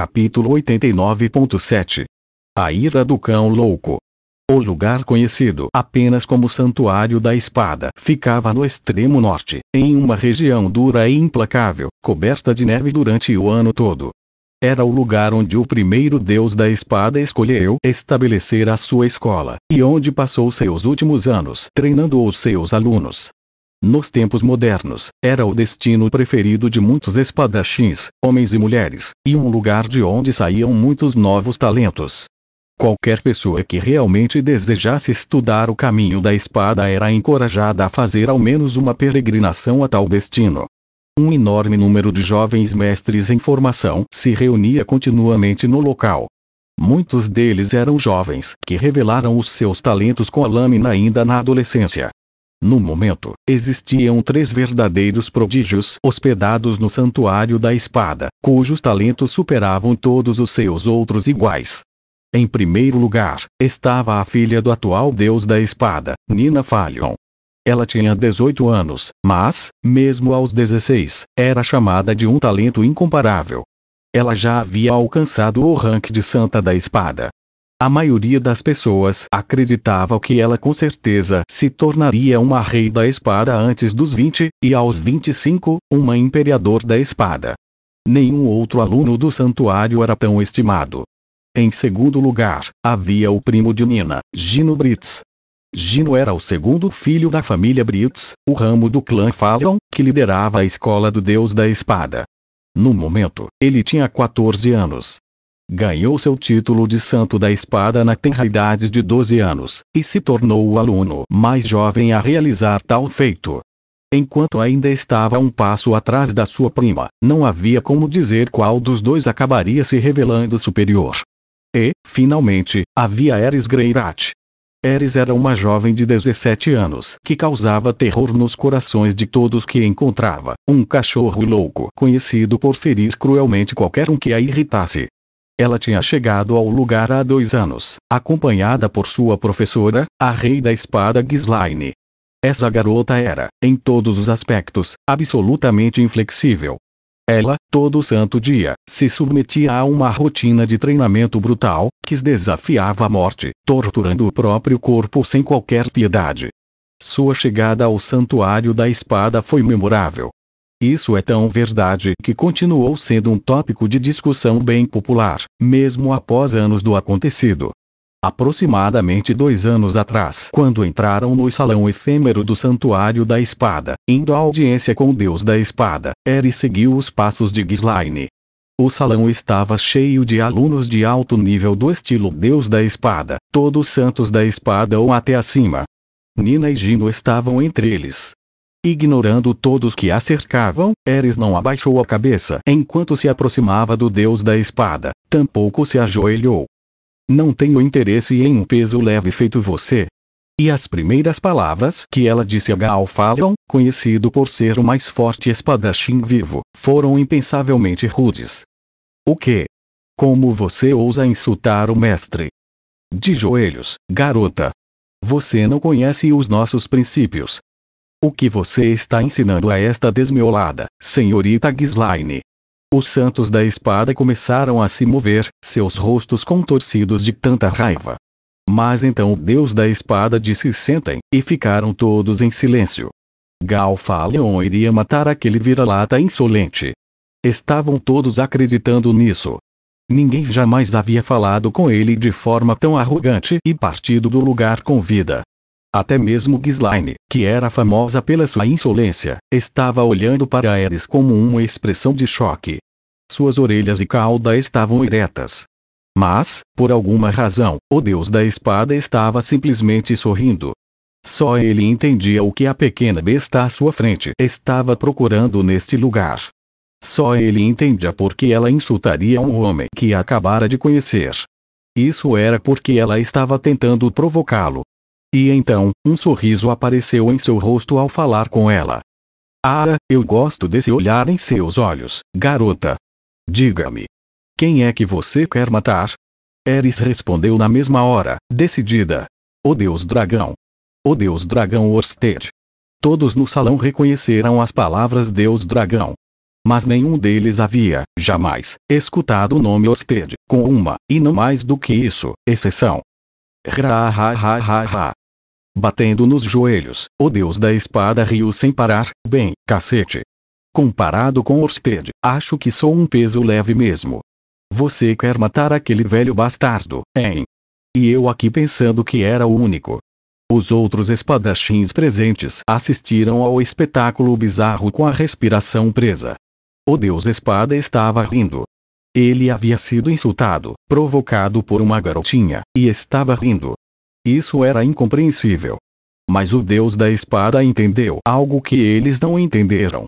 Capítulo 89.7 A ira do cão louco. O lugar conhecido apenas como Santuário da Espada ficava no extremo norte, em uma região dura e implacável, coberta de neve durante o ano todo. Era o lugar onde o primeiro deus da espada escolheu estabelecer a sua escola, e onde passou seus últimos anos treinando os seus alunos. Nos tempos modernos, era o destino preferido de muitos espadachins, homens e mulheres, e um lugar de onde saíam muitos novos talentos. Qualquer pessoa que realmente desejasse estudar o caminho da espada era encorajada a fazer ao menos uma peregrinação a tal destino. Um enorme número de jovens mestres em formação se reunia continuamente no local. Muitos deles eram jovens que revelaram os seus talentos com a lâmina ainda na adolescência. No momento, existiam três verdadeiros prodígios hospedados no Santuário da Espada, cujos talentos superavam todos os seus outros iguais. Em primeiro lugar, estava a filha do atual deus da espada, Nina Falion. Ela tinha 18 anos, mas, mesmo aos 16, era chamada de um talento incomparável. Ela já havia alcançado o rank de Santa da Espada. A maioria das pessoas acreditava que ela com certeza se tornaria uma rei da espada antes dos 20, e aos 25, uma imperador da espada. Nenhum outro aluno do santuário era tão estimado. Em segundo lugar, havia o primo de Nina, Gino Brits. Gino era o segundo filho da família Brits, o ramo do clã Fallon, que liderava a escola do deus da espada. No momento, ele tinha 14 anos. Ganhou seu título de santo da espada na tenra idade de 12 anos, e se tornou o aluno mais jovem a realizar tal feito. Enquanto ainda estava um passo atrás da sua prima, não havia como dizer qual dos dois acabaria se revelando superior. E, finalmente, havia Eris Greirat. Eris era uma jovem de 17 anos que causava terror nos corações de todos que encontrava, um cachorro louco conhecido por ferir cruelmente qualquer um que a irritasse. Ela tinha chegado ao lugar há dois anos, acompanhada por sua professora, a Rei da Espada Gislaine. Essa garota era, em todos os aspectos, absolutamente inflexível, ela, todo santo dia, se submetia a uma rotina de treinamento brutal, que desafiava a morte, torturando o próprio corpo sem qualquer piedade. Sua chegada ao santuário da espada foi memorável. Isso é tão verdade que continuou sendo um tópico de discussão bem popular, mesmo após anos do acontecido. Aproximadamente dois anos atrás, quando entraram no salão efêmero do Santuário da Espada, indo à audiência com o Deus da Espada, Eri seguiu os passos de Gislaine. O salão estava cheio de alunos de alto nível do estilo Deus da Espada, todos santos da espada ou até acima. Nina e Gino estavam entre eles. Ignorando todos que a cercavam, Eris não abaixou a cabeça enquanto se aproximava do Deus da Espada, tampouco se ajoelhou. Não tenho interesse em um peso leve feito você. E as primeiras palavras que ela disse a Fallon, conhecido por ser o mais forte espadachim vivo, foram impensavelmente rudes. O que? Como você ousa insultar o mestre? De joelhos, garota. Você não conhece os nossos princípios. O que você está ensinando a esta desmiolada, senhorita Gislaine? Os santos da espada começaram a se mover, seus rostos contorcidos de tanta raiva. Mas então o deus da espada disse sentem, e ficaram todos em silêncio. Galfaleon iria matar aquele vira-lata insolente. Estavam todos acreditando nisso. Ninguém jamais havia falado com ele de forma tão arrogante e partido do lugar com vida. Até mesmo Gislaine, que era famosa pela sua insolência, estava olhando para Ares como uma expressão de choque. Suas orelhas e cauda estavam eretas. Mas, por alguma razão, o deus da espada estava simplesmente sorrindo. Só ele entendia o que a pequena besta à sua frente estava procurando neste lugar. Só ele entendia por que ela insultaria um homem que acabara de conhecer. Isso era porque ela estava tentando provocá-lo, e então, um sorriso apareceu em seu rosto ao falar com ela. Ah, eu gosto desse olhar em seus olhos, garota. Diga-me. Quem é que você quer matar? Eris respondeu na mesma hora, decidida. O deus dragão. O deus dragão Orsted. Todos no salão reconheceram as palavras deus dragão. Mas nenhum deles havia, jamais, escutado o nome Orsted, com uma, e não mais do que isso, exceção. Ra ha ha ha ha. Batendo nos joelhos, o deus da espada riu sem parar, bem, cacete. Comparado com Orsted, acho que sou um peso leve mesmo. Você quer matar aquele velho bastardo, hein? E eu aqui pensando que era o único. Os outros espadachins presentes assistiram ao espetáculo bizarro com a respiração presa. O deus espada estava rindo. Ele havia sido insultado, provocado por uma garotinha, e estava rindo. Isso era incompreensível. Mas o deus da espada entendeu algo que eles não entenderam.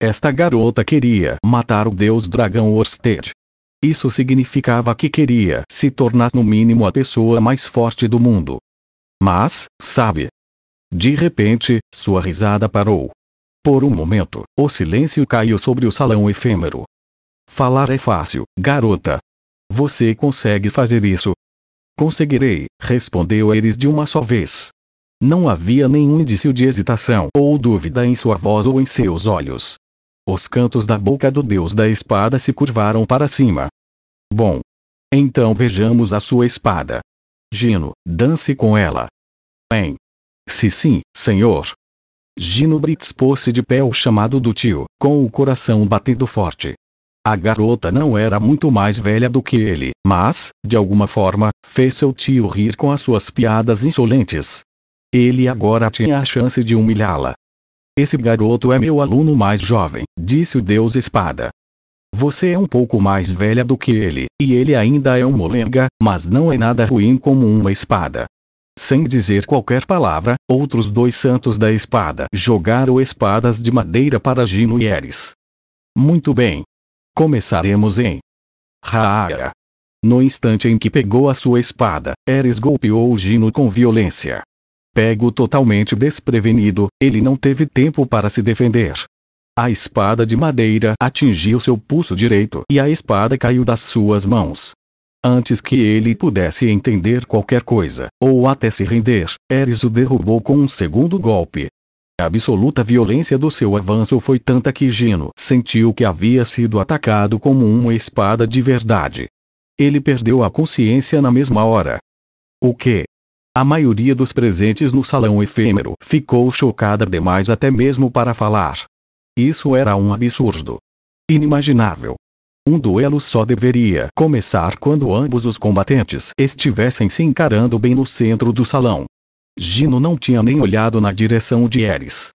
Esta garota queria matar o deus dragão Orsted. Isso significava que queria se tornar no mínimo a pessoa mais forte do mundo. Mas, sabe? De repente, sua risada parou. Por um momento, o silêncio caiu sobre o salão efêmero. Falar é fácil, garota. Você consegue fazer isso, Conseguirei, respondeu Eris de uma só vez. Não havia nenhum indício de hesitação ou dúvida em sua voz ou em seus olhos. Os cantos da boca do deus da espada se curvaram para cima. Bom. Então vejamos a sua espada. Gino, dance com ela. Bem. Se sim, senhor. Gino Brits pôs-se de pé o chamado do tio, com o coração batendo forte. A garota não era muito mais velha do que ele, mas, de alguma forma, fez seu tio rir com as suas piadas insolentes. Ele agora tinha a chance de humilhá-la. Esse garoto é meu aluno mais jovem, disse o Deus Espada. Você é um pouco mais velha do que ele, e ele ainda é um molenga, mas não é nada ruim como uma espada. Sem dizer qualquer palavra, outros dois santos da espada jogaram espadas de madeira para Gino e Eris. Muito bem, Começaremos em Raaga. No instante em que pegou a sua espada, Eris golpeou Gino com violência. Pego totalmente desprevenido, ele não teve tempo para se defender. A espada de madeira atingiu seu pulso direito e a espada caiu das suas mãos. Antes que ele pudesse entender qualquer coisa, ou até se render, Eris o derrubou com um segundo golpe. A absoluta violência do seu avanço foi tanta que Gino sentiu que havia sido atacado como uma espada de verdade. Ele perdeu a consciência na mesma hora. O que? A maioria dos presentes no salão efêmero ficou chocada demais até mesmo para falar. Isso era um absurdo. Inimaginável. Um duelo só deveria começar quando ambos os combatentes estivessem se encarando bem no centro do salão. Gino não tinha nem olhado na direção de Eris.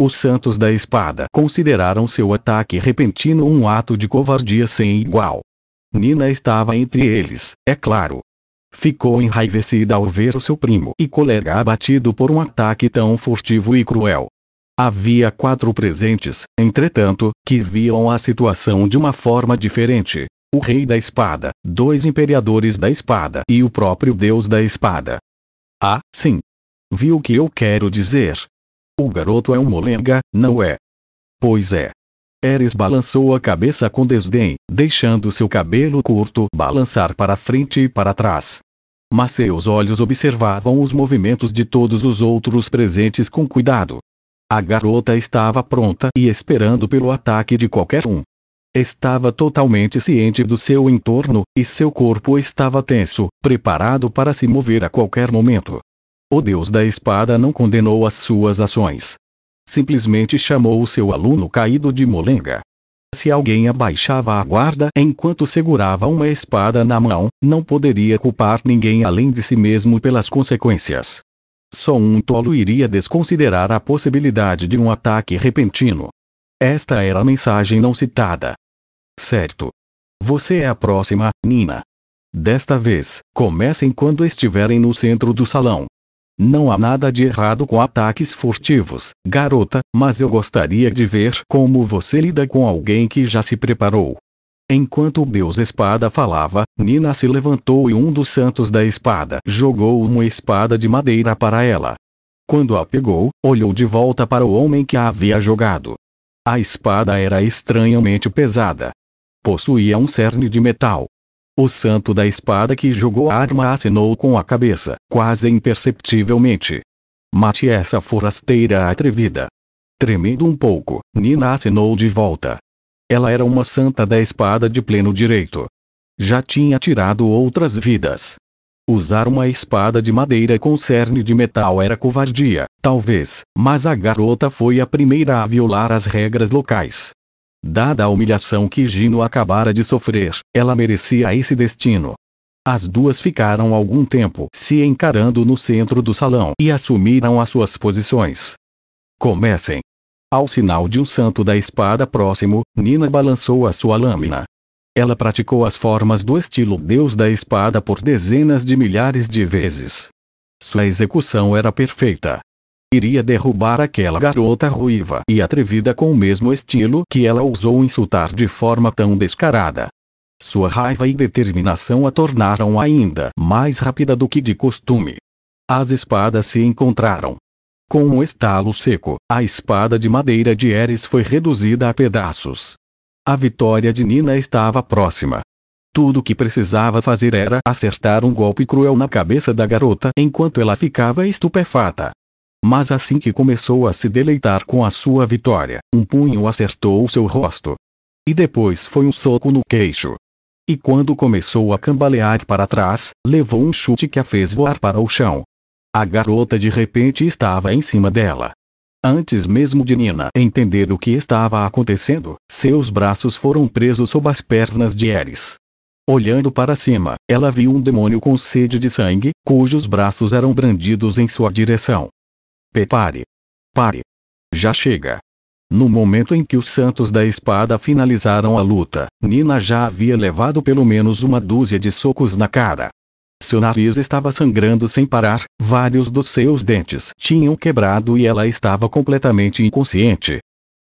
Os santos da espada consideraram seu ataque repentino um ato de covardia sem igual. Nina estava entre eles, é claro. Ficou enraivecida ao ver seu primo e colega abatido por um ataque tão furtivo e cruel. Havia quatro presentes, entretanto, que viam a situação de uma forma diferente. O rei da espada, dois imperadores da espada e o próprio deus da espada. Ah, sim, Viu o que eu quero dizer? O garoto é um molenga, não é? Pois é. Eris balançou a cabeça com desdém, deixando seu cabelo curto balançar para frente e para trás. Mas seus olhos observavam os movimentos de todos os outros presentes com cuidado. A garota estava pronta e esperando pelo ataque de qualquer um. Estava totalmente ciente do seu entorno, e seu corpo estava tenso, preparado para se mover a qualquer momento. O deus da espada não condenou as suas ações. Simplesmente chamou o seu aluno caído de molenga. Se alguém abaixava a guarda enquanto segurava uma espada na mão, não poderia culpar ninguém além de si mesmo pelas consequências. Só um tolo iria desconsiderar a possibilidade de um ataque repentino. Esta era a mensagem não citada. Certo. Você é a próxima, Nina. Desta vez, comecem quando estiverem no centro do salão. Não há nada de errado com ataques furtivos, garota, mas eu gostaria de ver como você lida com alguém que já se preparou. Enquanto o Deus Espada falava, Nina se levantou e um dos santos da espada jogou uma espada de madeira para ela. Quando a pegou, olhou de volta para o homem que a havia jogado. A espada era estranhamente pesada. Possuía um cerne de metal, o santo da espada que jogou a arma acenou com a cabeça, quase imperceptivelmente. Mate essa forasteira atrevida. Tremendo um pouco, Nina acenou de volta. Ela era uma santa da espada de pleno direito. Já tinha tirado outras vidas. Usar uma espada de madeira com cerne de metal era covardia, talvez, mas a garota foi a primeira a violar as regras locais. Dada a humilhação que Gino acabara de sofrer, ela merecia esse destino. As duas ficaram algum tempo se encarando no centro do salão e assumiram as suas posições. Comecem. Ao sinal de um santo da espada próximo, Nina balançou a sua lâmina. Ela praticou as formas do estilo Deus da espada por dezenas de milhares de vezes. Sua execução era perfeita. Iria derrubar aquela garota ruiva e atrevida com o mesmo estilo que ela ousou insultar de forma tão descarada. Sua raiva e determinação a tornaram ainda mais rápida do que de costume. As espadas se encontraram. Com um estalo seco, a espada de madeira de Eris foi reduzida a pedaços. A vitória de Nina estava próxima. Tudo o que precisava fazer era acertar um golpe cruel na cabeça da garota enquanto ela ficava estupefata. Mas assim que começou a se deleitar com a sua vitória, um punho acertou seu rosto. E depois foi um soco no queixo. E quando começou a cambalear para trás, levou um chute que a fez voar para o chão. A garota de repente estava em cima dela. Antes mesmo de Nina entender o que estava acontecendo, seus braços foram presos sob as pernas de Eris. Olhando para cima, ela viu um demônio com sede de sangue, cujos braços eram brandidos em sua direção. Prepare. Pare. Já chega. No momento em que os santos da espada finalizaram a luta, Nina já havia levado pelo menos uma dúzia de socos na cara. Seu nariz estava sangrando sem parar, vários dos seus dentes tinham quebrado e ela estava completamente inconsciente.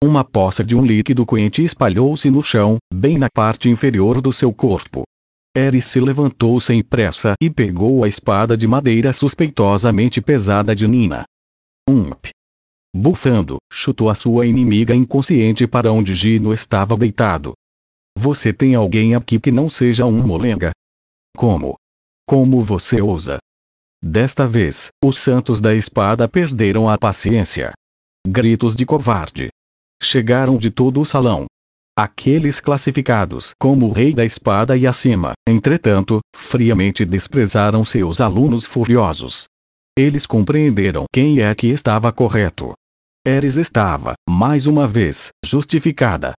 Uma poça de um líquido quente espalhou-se no chão, bem na parte inferior do seu corpo. Eris se levantou sem pressa e pegou a espada de madeira suspeitosamente pesada de Nina. Ump. Bufando, chutou a sua inimiga inconsciente para onde Gino estava deitado. Você tem alguém aqui que não seja um molenga? Como? Como você ousa? Desta vez, os santos da espada perderam a paciência. Gritos de covarde. Chegaram de todo o salão. Aqueles classificados como o rei da espada e acima, entretanto, friamente desprezaram seus alunos furiosos. Eles compreenderam quem é que estava correto. Eris estava, mais uma vez, justificada.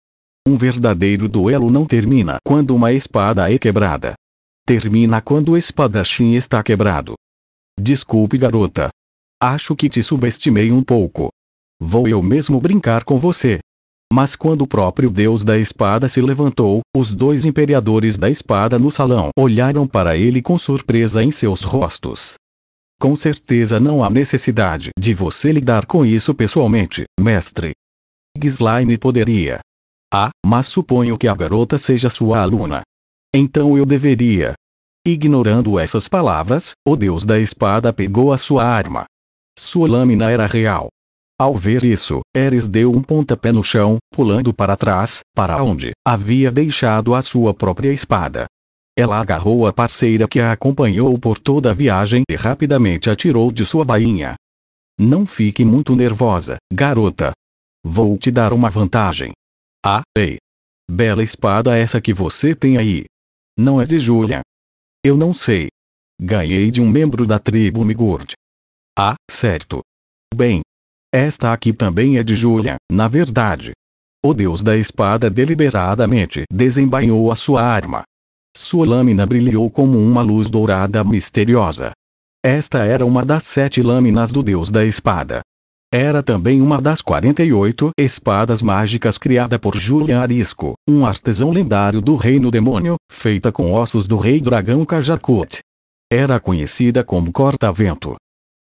Um verdadeiro duelo não termina quando uma espada é quebrada. Termina quando o espadachim está quebrado. Desculpe, garota. Acho que te subestimei um pouco. Vou eu mesmo brincar com você. Mas quando o próprio deus da espada se levantou, os dois imperadores da espada no salão olharam para ele com surpresa em seus rostos. Com certeza não há necessidade de você lidar com isso pessoalmente, mestre. Gislaine poderia. Ah, mas suponho que a garota seja sua aluna. Então eu deveria. Ignorando essas palavras, o deus da espada pegou a sua arma. Sua lâmina era real. Ao ver isso, Eris deu um pontapé no chão, pulando para trás, para onde havia deixado a sua própria espada. Ela agarrou a parceira que a acompanhou por toda a viagem e rapidamente atirou de sua bainha. Não fique muito nervosa, garota. Vou te dar uma vantagem. Ah, ei. Bela espada essa que você tem aí. Não é de Julia. Eu não sei. Ganhei de um membro da tribo Migurd. Ah, certo. Bem. Esta aqui também é de Julia, na verdade. O deus da espada deliberadamente desembainhou a sua arma. Sua lâmina brilhou como uma luz dourada misteriosa. Esta era uma das sete lâminas do deus da espada. Era também uma das 48 espadas mágicas criada por Julian Arisco, um artesão lendário do Reino Demônio, feita com ossos do rei dragão Kajakut. Era conhecida como corta-vento.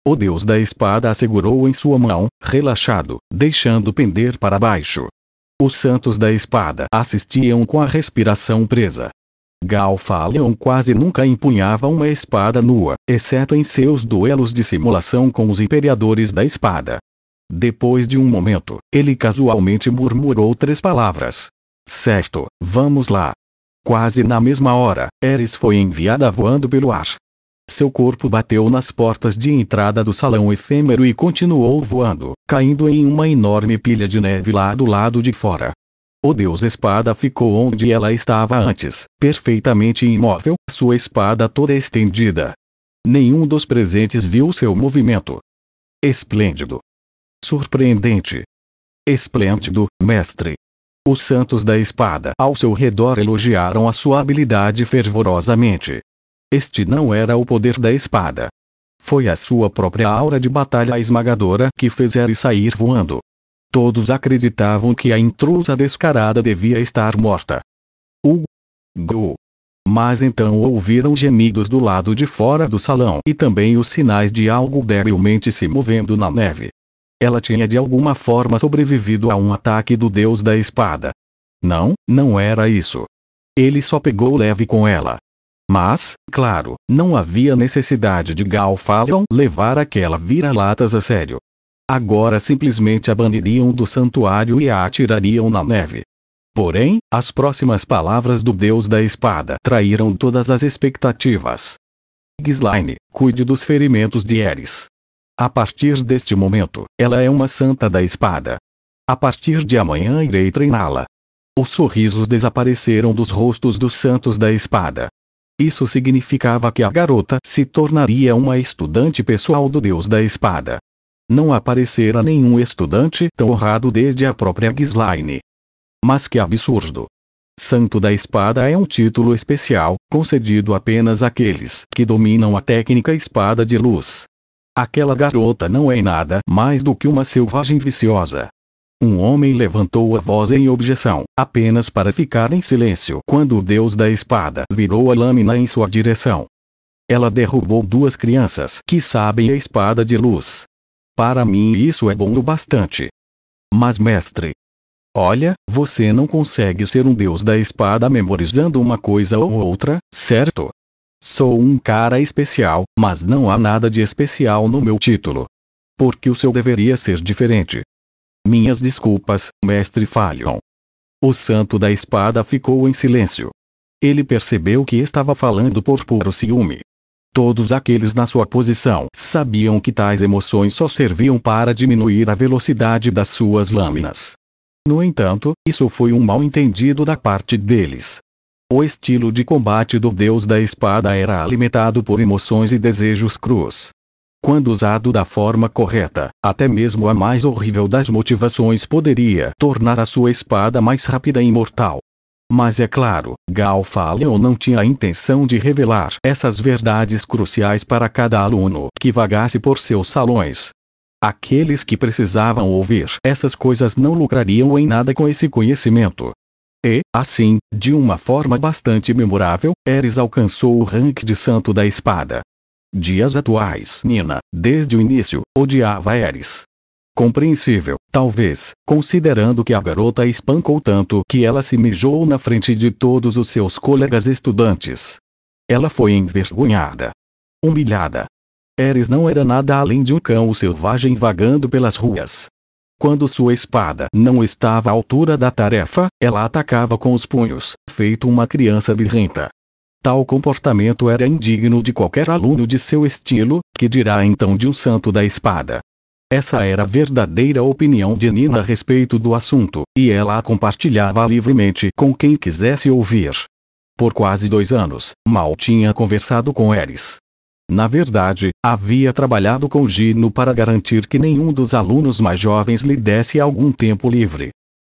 O deus da espada a segurou em sua mão, relaxado, deixando pender para baixo. Os santos da espada assistiam com a respiração presa. Galfalion quase nunca empunhava uma espada nua, exceto em seus duelos de simulação com os imperadores da espada. Depois de um momento, ele casualmente murmurou três palavras. Certo, vamos lá. Quase na mesma hora, Eris foi enviada voando pelo ar. Seu corpo bateu nas portas de entrada do salão efêmero e continuou voando, caindo em uma enorme pilha de neve lá do lado de fora. O deus espada ficou onde ela estava antes, perfeitamente imóvel, sua espada toda estendida. Nenhum dos presentes viu seu movimento. Esplêndido. Surpreendente. Esplêndido, mestre. Os santos da espada ao seu redor elogiaram a sua habilidade fervorosamente. Este não era o poder da espada. Foi a sua própria aura de batalha esmagadora que fez ele sair voando. Todos acreditavam que a intrusa descarada devia estar morta. O Gu. Mas então ouviram gemidos do lado de fora do salão e também os sinais de algo debilmente se movendo na neve. Ela tinha de alguma forma sobrevivido a um ataque do deus da espada. Não, não era isso. Ele só pegou leve com ela. Mas, claro, não havia necessidade de Galfalion levar aquela vira-latas a sério. Agora simplesmente a baniriam do santuário e a atirariam na neve. Porém, as próximas palavras do deus da espada traíram todas as expectativas. Gislaine, cuide dos ferimentos de Eris. A partir deste momento, ela é uma santa da espada. A partir de amanhã irei treiná-la. Os sorrisos desapareceram dos rostos dos santos da espada. Isso significava que a garota se tornaria uma estudante pessoal do deus da espada. Não aparecera nenhum estudante tão honrado desde a própria Gislaine. Mas que absurdo! Santo da Espada é um título especial, concedido apenas àqueles que dominam a técnica espada de luz. Aquela garota não é nada mais do que uma selvagem viciosa. Um homem levantou a voz em objeção, apenas para ficar em silêncio quando o deus da espada virou a lâmina em sua direção. Ela derrubou duas crianças que sabem a espada de luz. Para mim isso é bom o bastante. Mas mestre. Olha, você não consegue ser um deus da espada memorizando uma coisa ou outra, certo? Sou um cara especial, mas não há nada de especial no meu título. Porque o seu deveria ser diferente. Minhas desculpas, mestre Falion. O santo da espada ficou em silêncio. Ele percebeu que estava falando por puro ciúme. Todos aqueles na sua posição sabiam que tais emoções só serviam para diminuir a velocidade das suas lâminas. No entanto, isso foi um mal entendido da parte deles. O estilo de combate do deus da espada era alimentado por emoções e desejos crus. Quando usado da forma correta, até mesmo a mais horrível das motivações poderia tornar a sua espada mais rápida e imortal. Mas é claro, Galfalion não tinha a intenção de revelar essas verdades cruciais para cada aluno que vagasse por seus salões. Aqueles que precisavam ouvir essas coisas não lucrariam em nada com esse conhecimento. E, assim, de uma forma bastante memorável, Eris alcançou o rank de Santo da Espada. Dias atuais Nina, desde o início, odiava Eris. Compreensível, talvez, considerando que a garota espancou tanto que ela se mijou na frente de todos os seus colegas estudantes. Ela foi envergonhada. Humilhada. Eris não era nada além de um cão selvagem vagando pelas ruas. Quando sua espada não estava à altura da tarefa, ela atacava com os punhos, feito uma criança birrenta. Tal comportamento era indigno de qualquer aluno de seu estilo, que dirá então de um santo da espada. Essa era a verdadeira opinião de Nina a respeito do assunto, e ela a compartilhava livremente com quem quisesse ouvir. Por quase dois anos, mal tinha conversado com Eris. Na verdade, havia trabalhado com Gino para garantir que nenhum dos alunos mais jovens lhe desse algum tempo livre.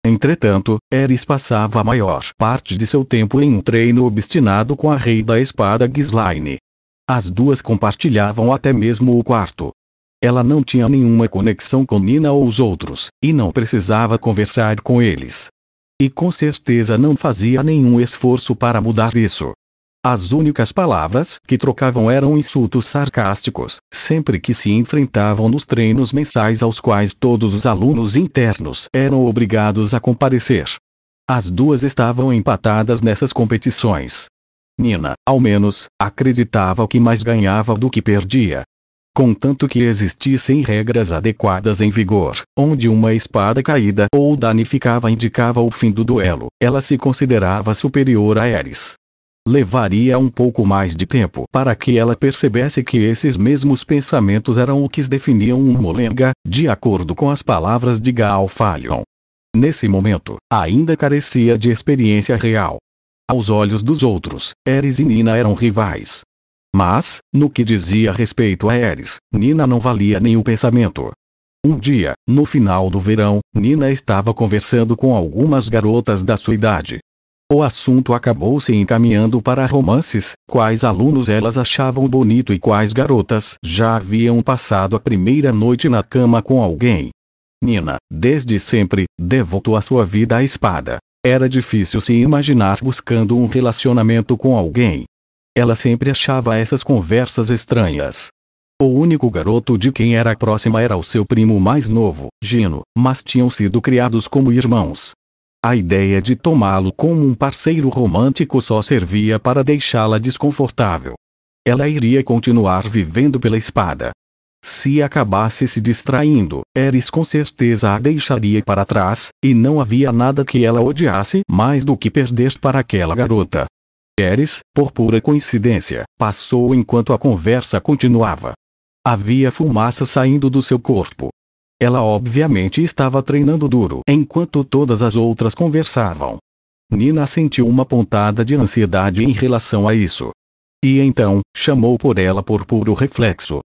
Entretanto, Eris passava a maior parte de seu tempo em um treino obstinado com a rei da espada Gislaine. As duas compartilhavam até mesmo o quarto. Ela não tinha nenhuma conexão com Nina ou os outros, e não precisava conversar com eles. E com certeza não fazia nenhum esforço para mudar isso. As únicas palavras que trocavam eram insultos sarcásticos, sempre que se enfrentavam nos treinos mensais aos quais todos os alunos internos eram obrigados a comparecer. As duas estavam empatadas nessas competições. Nina, ao menos, acreditava que mais ganhava do que perdia. Contanto que existissem regras adequadas em vigor, onde uma espada caída ou danificava indicava o fim do duelo, ela se considerava superior a Eris. Levaria um pouco mais de tempo para que ela percebesse que esses mesmos pensamentos eram o que definiam um molenga, de acordo com as palavras de Galfalion. Nesse momento, ainda carecia de experiência real. Aos olhos dos outros, Eris e Nina eram rivais. Mas, no que dizia respeito a Eris, Nina não valia nem o pensamento. Um dia, no final do verão, Nina estava conversando com algumas garotas da sua idade. O assunto acabou se encaminhando para romances, quais alunos elas achavam bonito e quais garotas já haviam passado a primeira noite na cama com alguém. Nina, desde sempre, devotou a sua vida à espada. Era difícil se imaginar buscando um relacionamento com alguém. Ela sempre achava essas conversas estranhas. O único garoto de quem era próxima era o seu primo mais novo, Gino, mas tinham sido criados como irmãos. A ideia de tomá-lo como um parceiro romântico só servia para deixá-la desconfortável. Ela iria continuar vivendo pela espada. Se acabasse se distraindo, Eris com certeza a deixaria para trás, e não havia nada que ela odiasse mais do que perder para aquela garota. Eris, por pura coincidência, passou enquanto a conversa continuava. Havia fumaça saindo do seu corpo. Ela obviamente estava treinando duro enquanto todas as outras conversavam. Nina sentiu uma pontada de ansiedade em relação a isso. E então, chamou por ela por puro reflexo.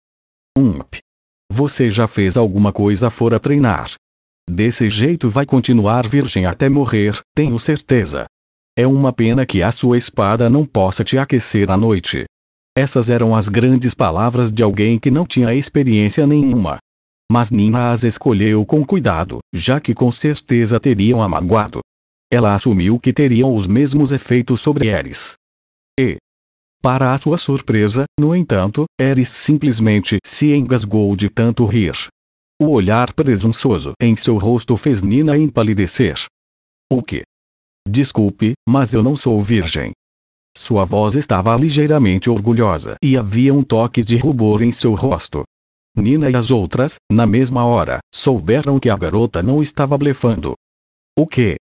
Ump. Você já fez alguma coisa fora treinar. Desse jeito vai continuar virgem até morrer, tenho certeza. É uma pena que a sua espada não possa te aquecer à noite. Essas eram as grandes palavras de alguém que não tinha experiência nenhuma. Mas Nina as escolheu com cuidado, já que com certeza teriam a magoado. Ela assumiu que teriam os mesmos efeitos sobre Eris. E, para a sua surpresa, no entanto, Eris simplesmente se engasgou de tanto rir. O olhar presunçoso em seu rosto fez Nina empalidecer. O que? Desculpe, mas eu não sou virgem. Sua voz estava ligeiramente orgulhosa e havia um toque de rubor em seu rosto. Nina e as outras, na mesma hora, souberam que a garota não estava blefando. O que?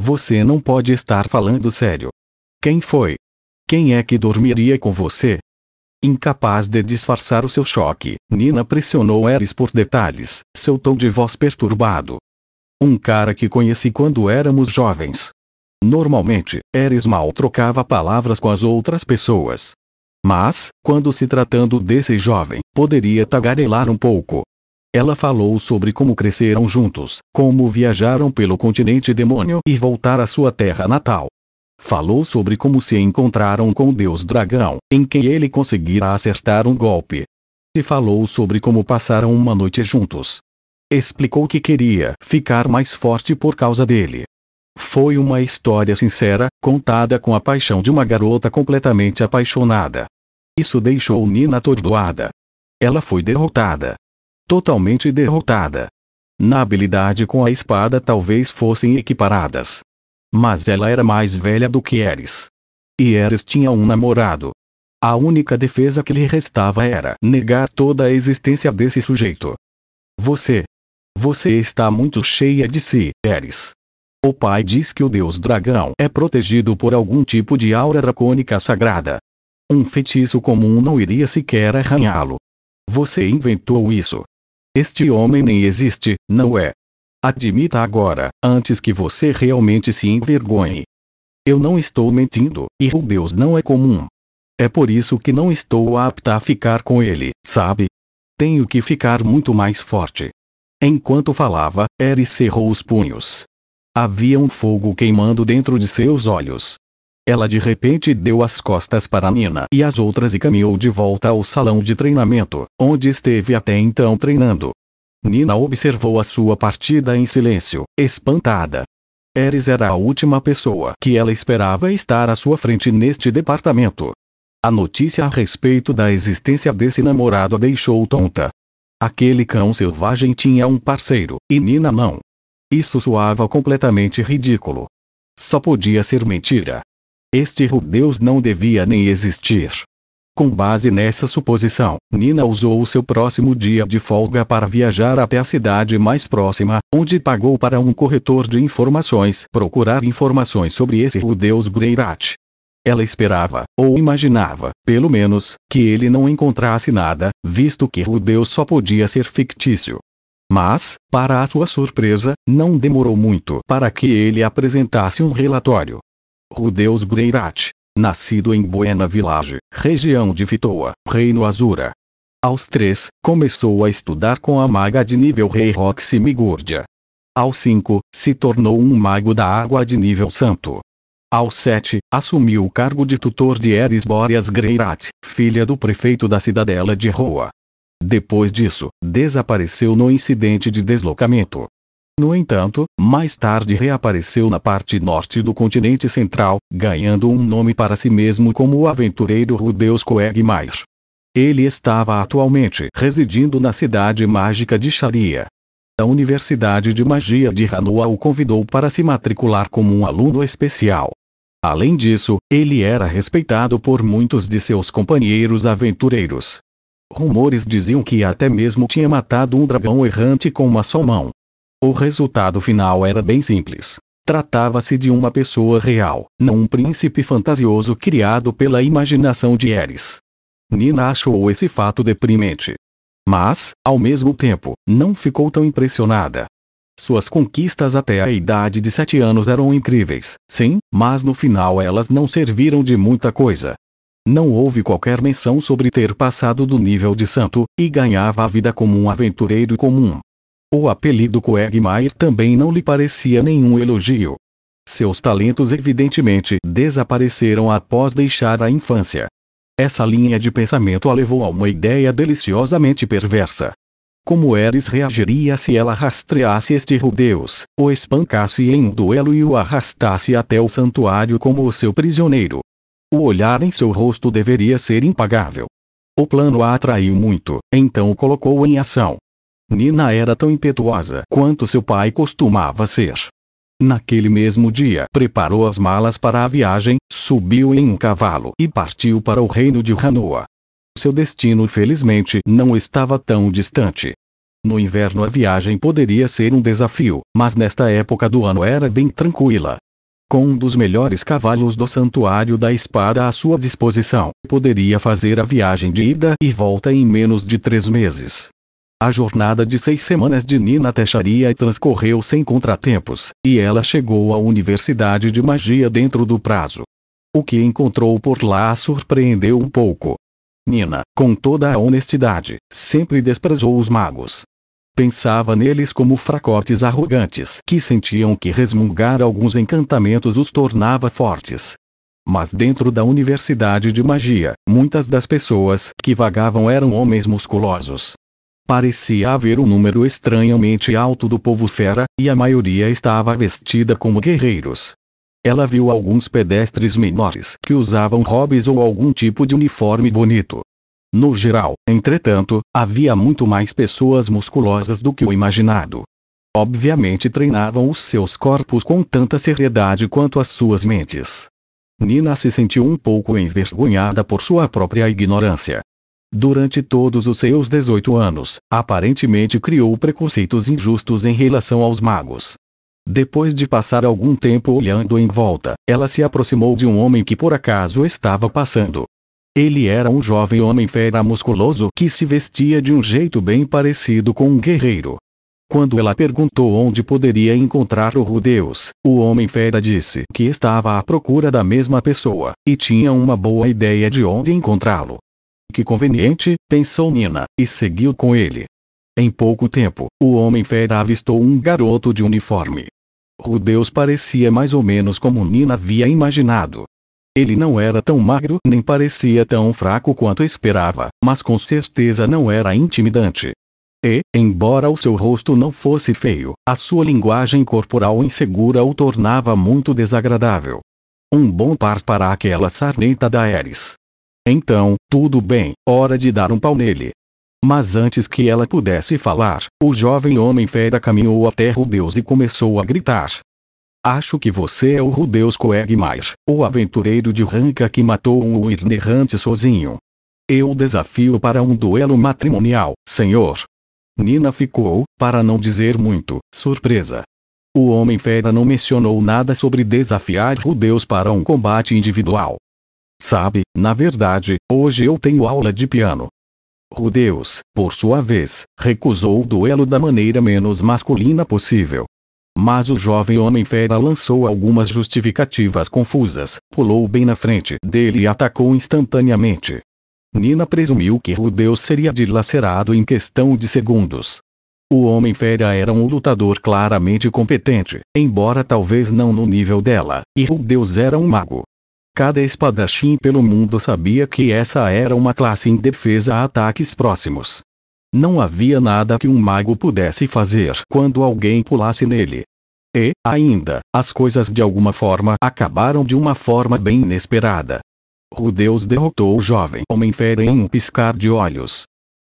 Você não pode estar falando sério. Quem foi? Quem é que dormiria com você? Incapaz de disfarçar o seu choque, Nina pressionou Eris por detalhes, seu tom de voz perturbado. Um cara que conheci quando éramos jovens. Normalmente, Eris mal trocava palavras com as outras pessoas. Mas, quando se tratando desse jovem, poderia tagarelar um pouco. Ela falou sobre como cresceram juntos, como viajaram pelo continente demônio e voltar à sua terra natal. Falou sobre como se encontraram com o deus dragão, em quem ele conseguira acertar um golpe. E falou sobre como passaram uma noite juntos. Explicou que queria ficar mais forte por causa dele, foi uma história sincera, contada com a paixão de uma garota completamente apaixonada. Isso deixou Nina atordoada. Ela foi derrotada. Totalmente derrotada. Na habilidade com a espada talvez fossem equiparadas. Mas ela era mais velha do que Eris. E Eris tinha um namorado. A única defesa que lhe restava era negar toda a existência desse sujeito. Você. Você está muito cheia de si, Eris. O pai diz que o deus dragão é protegido por algum tipo de aura dracônica sagrada. Um feitiço comum não iria sequer arranhá-lo. Você inventou isso. Este homem nem existe, não é? Admita agora, antes que você realmente se envergonhe. Eu não estou mentindo, e o Deus não é comum. É por isso que não estou apta a ficar com ele, sabe? Tenho que ficar muito mais forte. Enquanto falava, Eri cerrou os punhos. Havia um fogo queimando dentro de seus olhos. Ela de repente deu as costas para Nina e as outras e caminhou de volta ao salão de treinamento, onde esteve até então treinando. Nina observou a sua partida em silêncio, espantada. Eris era a última pessoa que ela esperava estar à sua frente neste departamento. A notícia a respeito da existência desse namorado a deixou tonta. Aquele cão selvagem tinha um parceiro, e Nina não. Isso soava completamente ridículo. Só podia ser mentira. Este Rudeus não devia nem existir. Com base nessa suposição, Nina usou o seu próximo dia de folga para viajar até a cidade mais próxima, onde pagou para um corretor de informações procurar informações sobre esse Rudeus Greirat. Ela esperava, ou imaginava, pelo menos, que ele não encontrasse nada, visto que Rudeus só podia ser fictício. Mas, para a sua surpresa, não demorou muito para que ele apresentasse um relatório. Rudeus Greirat, nascido em Buena Village, região de Fitoa, Reino Azura. Aos três, começou a estudar com a maga de nível Rei Roxy Migurdia. Aos cinco, se tornou um mago da água de nível santo. Aos sete, assumiu o cargo de tutor de Eris Boreas Greirat, filha do prefeito da cidadela de Roa. Depois disso, desapareceu no incidente de deslocamento. No entanto, mais tarde reapareceu na parte norte do continente central, ganhando um nome para si mesmo como o aventureiro Rudeus Coegmair. Ele estava atualmente residindo na cidade mágica de Sharia. A Universidade de Magia de Hanua o convidou para se matricular como um aluno especial. Além disso, ele era respeitado por muitos de seus companheiros aventureiros. Rumores diziam que até mesmo tinha matado um dragão errante com uma só mão. O resultado final era bem simples. Tratava-se de uma pessoa real, não um príncipe fantasioso criado pela imaginação de Eris. Nina achou esse fato deprimente. Mas, ao mesmo tempo, não ficou tão impressionada. Suas conquistas até a idade de sete anos eram incríveis, sim, mas no final elas não serviram de muita coisa. Não houve qualquer menção sobre ter passado do nível de santo, e ganhava a vida como um aventureiro comum. O apelido Quagmire também não lhe parecia nenhum elogio. Seus talentos evidentemente desapareceram após deixar a infância. Essa linha de pensamento a levou a uma ideia deliciosamente perversa. Como Eris reagiria se ela rastreasse este Rudeus, o espancasse em um duelo e o arrastasse até o santuário como o seu prisioneiro? O olhar em seu rosto deveria ser impagável. O plano a atraiu muito, então o colocou em ação. Nina era tão impetuosa quanto seu pai costumava ser. Naquele mesmo dia, preparou as malas para a viagem, subiu em um cavalo e partiu para o reino de Hanoa. Seu destino felizmente não estava tão distante. No inverno a viagem poderia ser um desafio, mas nesta época do ano era bem tranquila. Com um dos melhores cavalos do Santuário da Espada à sua disposição, poderia fazer a viagem de ida e volta em menos de três meses. A jornada de seis semanas de Nina Techaria transcorreu sem contratempos, e ela chegou à Universidade de Magia dentro do prazo. O que encontrou por lá surpreendeu um pouco. Nina, com toda a honestidade, sempre desprezou os magos. Pensava neles como fracotes arrogantes que sentiam que resmungar alguns encantamentos os tornava fortes. Mas dentro da Universidade de Magia, muitas das pessoas que vagavam eram homens musculosos, Parecia haver um número estranhamente alto do povo fera, e a maioria estava vestida como guerreiros. Ela viu alguns pedestres menores que usavam hobbies ou algum tipo de uniforme bonito. No geral, entretanto, havia muito mais pessoas musculosas do que o imaginado. Obviamente treinavam os seus corpos com tanta seriedade quanto as suas mentes. Nina se sentiu um pouco envergonhada por sua própria ignorância. Durante todos os seus 18 anos, aparentemente criou preconceitos injustos em relação aos magos. Depois de passar algum tempo olhando em volta, ela se aproximou de um homem que por acaso estava passando. Ele era um jovem homem fera musculoso que se vestia de um jeito bem parecido com um guerreiro. Quando ela perguntou onde poderia encontrar o Rudeus, o homem fera disse que estava à procura da mesma pessoa, e tinha uma boa ideia de onde encontrá-lo. Que conveniente, pensou Nina, e seguiu com ele. Em pouco tempo, o homem fera avistou um garoto de uniforme. Rudeus parecia mais ou menos como Nina havia imaginado. Ele não era tão magro nem parecia tão fraco quanto esperava, mas com certeza não era intimidante. E, embora o seu rosto não fosse feio, a sua linguagem corporal insegura o tornava muito desagradável. Um bom par para aquela sarneta da Eris. Então, tudo bem, hora de dar um pau nele. Mas antes que ela pudesse falar, o jovem homem fera caminhou até Rudeus e começou a gritar. Acho que você é o Rudeus Coegmair, o aventureiro de Ranca que matou um errante sozinho. Eu o desafio para um duelo matrimonial, senhor. Nina ficou, para não dizer muito, surpresa. O homem fera não mencionou nada sobre desafiar Rudeus para um combate individual. Sabe, na verdade, hoje eu tenho aula de piano. Rudeus, por sua vez, recusou o duelo da maneira menos masculina possível. Mas o jovem homem-fera lançou algumas justificativas confusas, pulou bem na frente dele e atacou instantaneamente. Nina presumiu que Rudeus seria dilacerado em questão de segundos. O Homem-Fera era um lutador claramente competente, embora talvez não no nível dela, e Rudeus era um mago. Cada espadachim pelo mundo sabia que essa era uma classe indefesa a ataques próximos. Não havia nada que um mago pudesse fazer quando alguém pulasse nele. E, ainda, as coisas de alguma forma acabaram de uma forma bem inesperada. Rudeus derrotou o jovem Homem-Fera em um piscar de olhos.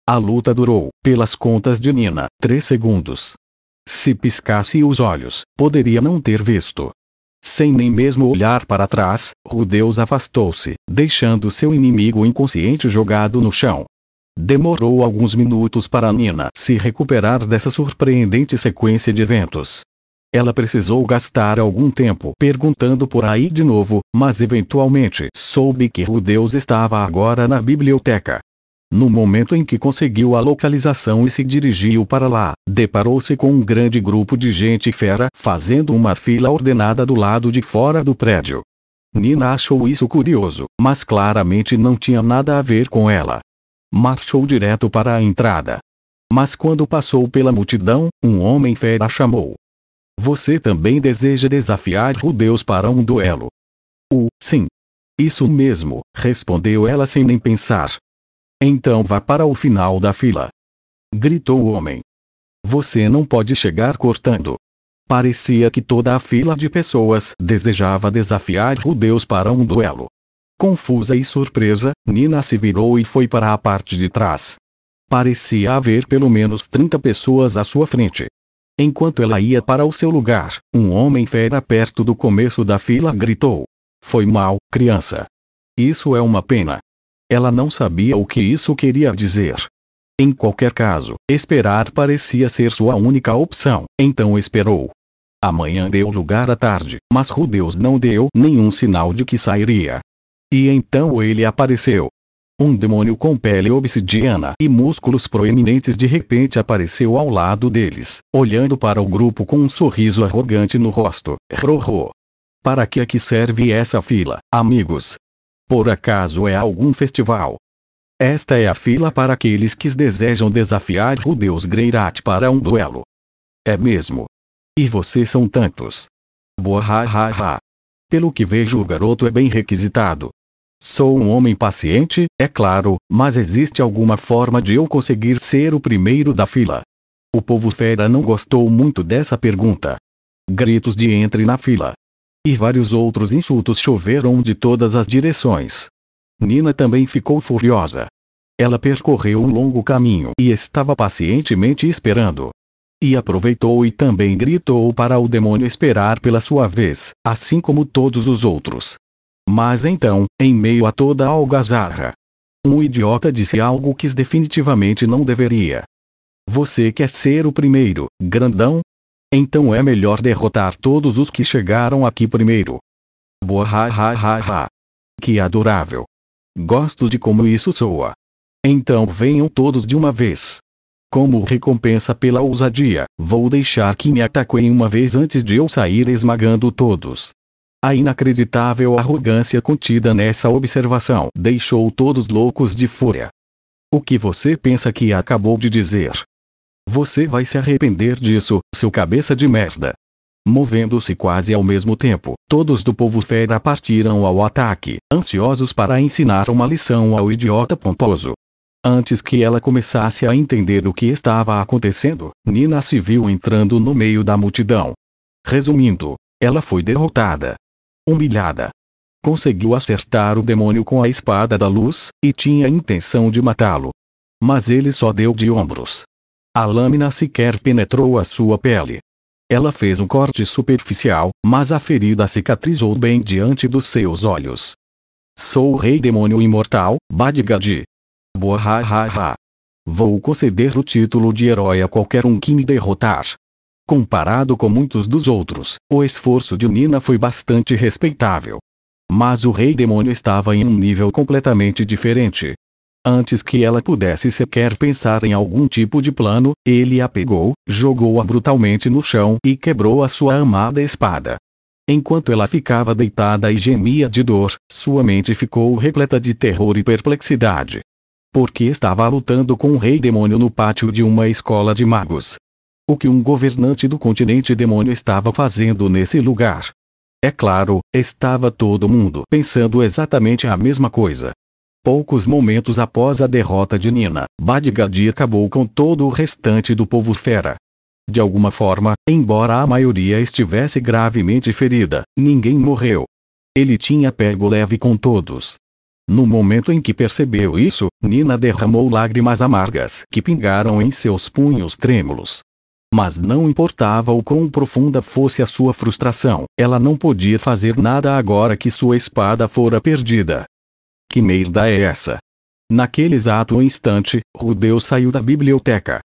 A luta durou, pelas contas de Nina, três segundos. Se piscasse os olhos, poderia não ter visto. Sem nem mesmo olhar para trás, Rudeus afastou-se, deixando seu inimigo inconsciente jogado no chão. Demorou alguns minutos para Nina se recuperar dessa surpreendente sequência de eventos. Ela precisou gastar algum tempo perguntando por aí de novo, mas eventualmente soube que Rudeus estava agora na biblioteca. No momento em que conseguiu a localização e se dirigiu para lá, deparou-se com um grande grupo de gente fera fazendo uma fila ordenada do lado de fora do prédio. Nina achou isso curioso, mas claramente não tinha nada a ver com ela. Marchou direto para a entrada. Mas quando passou pela multidão, um homem fera chamou: você também deseja desafiar Rudeus para um duelo? O, sim. Isso mesmo, respondeu ela sem nem pensar. Então vá para o final da fila. Gritou o homem. Você não pode chegar cortando. Parecia que toda a fila de pessoas desejava desafiar Rudeus para um duelo. Confusa e surpresa, Nina se virou e foi para a parte de trás. Parecia haver pelo menos 30 pessoas à sua frente. Enquanto ela ia para o seu lugar, um homem fera perto do começo da fila gritou: Foi mal, criança. Isso é uma pena. Ela não sabia o que isso queria dizer. Em qualquer caso, esperar parecia ser sua única opção, então esperou. Amanhã deu lugar à tarde, mas Rudeus não deu nenhum sinal de que sairia. E então ele apareceu, um demônio com pele obsidiana e músculos proeminentes de repente apareceu ao lado deles, olhando para o grupo com um sorriso arrogante no rosto. Rorô. Para que aqui serve essa fila, amigos? Por acaso é algum festival? Esta é a fila para aqueles que desejam desafiar Rudeus Greirat para um duelo. É mesmo. E vocês são tantos. Boa ha ha ha. Pelo que vejo o garoto é bem requisitado, Sou um homem paciente, é claro, mas existe alguma forma de eu conseguir ser o primeiro da fila? O povo fera não gostou muito dessa pergunta. Gritos de entre na fila. E vários outros insultos choveram de todas as direções. Nina também ficou furiosa. Ela percorreu um longo caminho e estava pacientemente esperando. E aproveitou e também gritou para o demônio esperar pela sua vez, assim como todos os outros. Mas então, em meio a toda a algazarra, um idiota disse algo que definitivamente não deveria. Você quer ser o primeiro, grandão? Então é melhor derrotar todos os que chegaram aqui primeiro. Boa ha ha ha ha. Que adorável. Gosto de como isso soa. Então venham todos de uma vez. Como recompensa pela ousadia, vou deixar que me ataquem uma vez antes de eu sair esmagando todos. A inacreditável arrogância contida nessa observação deixou todos loucos de fúria. O que você pensa que acabou de dizer? Você vai se arrepender disso, seu cabeça de merda. Movendo-se quase ao mesmo tempo, todos do povo fera partiram ao ataque, ansiosos para ensinar uma lição ao idiota pomposo. Antes que ela começasse a entender o que estava acontecendo, Nina se viu entrando no meio da multidão. Resumindo, ela foi derrotada humilhada. Conseguiu acertar o demônio com a espada da luz, e tinha intenção de matá-lo. Mas ele só deu de ombros. A lâmina sequer penetrou a sua pele. Ela fez um corte superficial, mas a ferida cicatrizou bem diante dos seus olhos. Sou o rei demônio imortal, Badgad. Boa ha ha ha. Vou conceder o título de herói a qualquer um que me derrotar. Comparado com muitos dos outros, o esforço de Nina foi bastante respeitável. Mas o rei demônio estava em um nível completamente diferente. Antes que ela pudesse sequer pensar em algum tipo de plano, ele a pegou, jogou-a brutalmente no chão e quebrou a sua amada espada. Enquanto ela ficava deitada e gemia de dor, sua mente ficou repleta de terror e perplexidade. Porque estava lutando com um rei demônio no pátio de uma escola de magos. O que um governante do continente demônio estava fazendo nesse lugar? É claro, estava todo mundo pensando exatamente a mesma coisa. Poucos momentos após a derrota de Nina, Badgadi acabou com todo o restante do povo fera. De alguma forma, embora a maioria estivesse gravemente ferida, ninguém morreu. Ele tinha pego leve com todos. No momento em que percebeu isso, Nina derramou lágrimas amargas que pingaram em seus punhos trêmulos. Mas não importava o quão profunda fosse a sua frustração, ela não podia fazer nada agora que sua espada fora perdida. Que merda é essa? Naquele exato instante, Rudeu saiu da biblioteca.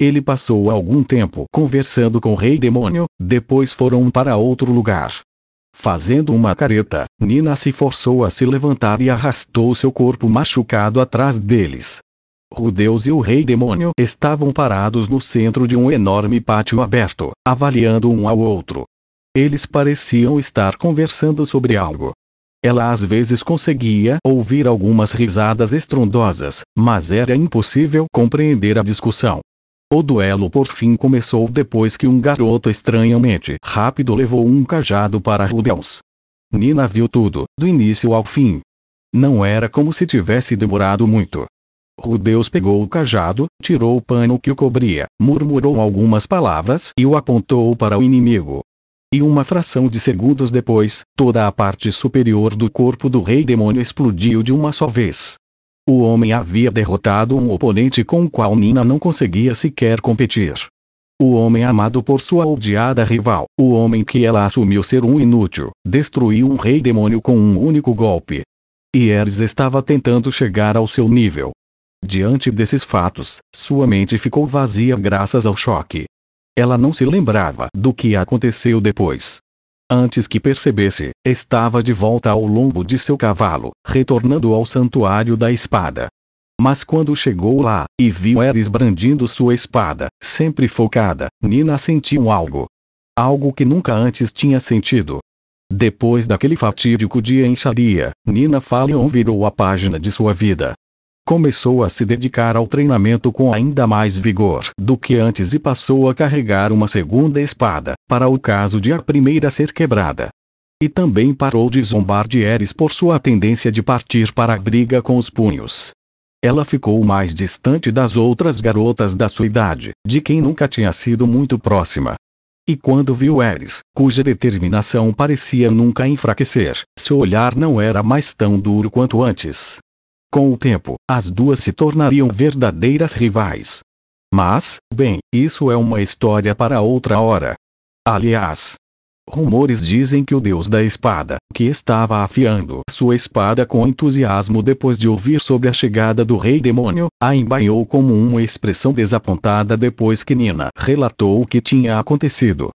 Ele passou algum tempo conversando com o rei demônio, depois foram para outro lugar. Fazendo uma careta, Nina se forçou a se levantar e arrastou seu corpo machucado atrás deles. Rudeus e o rei demônio estavam parados no centro de um enorme pátio aberto, avaliando um ao outro. Eles pareciam estar conversando sobre algo. Ela às vezes conseguia ouvir algumas risadas estrondosas, mas era impossível compreender a discussão. O duelo por fim começou depois que um garoto estranhamente rápido levou um cajado para Rudeus. Nina viu tudo, do início ao fim. Não era como se tivesse demorado muito. Rudeus pegou o cajado, tirou o pano que o cobria, murmurou algumas palavras e o apontou para o inimigo. E uma fração de segundos depois, toda a parte superior do corpo do rei demônio explodiu de uma só vez. O homem havia derrotado um oponente com o qual Nina não conseguia sequer competir. O homem amado por sua odiada rival, o homem que ela assumiu ser um inútil, destruiu um rei demônio com um único golpe. E Eris estava tentando chegar ao seu nível. Diante desses fatos, sua mente ficou vazia graças ao choque. Ela não se lembrava do que aconteceu depois. Antes que percebesse, estava de volta ao lombo de seu cavalo, retornando ao santuário da espada. Mas quando chegou lá, e viu Eris brandindo sua espada, sempre focada, Nina sentiu algo. Algo que nunca antes tinha sentido. Depois daquele fatídico dia em Sharia, Nina Falion virou a página de sua vida. Começou a se dedicar ao treinamento com ainda mais vigor do que antes e passou a carregar uma segunda espada, para o caso de a primeira ser quebrada. E também parou de zombar de Eris por sua tendência de partir para a briga com os punhos. Ela ficou mais distante das outras garotas da sua idade, de quem nunca tinha sido muito próxima. E quando viu Eris, cuja determinação parecia nunca enfraquecer, seu olhar não era mais tão duro quanto antes. Com o tempo, as duas se tornariam verdadeiras rivais. Mas, bem, isso é uma história para outra hora. Aliás, rumores dizem que o deus da espada, que estava afiando sua espada com entusiasmo depois de ouvir sobre a chegada do rei demônio, a embainhou como uma expressão desapontada depois que Nina relatou o que tinha acontecido.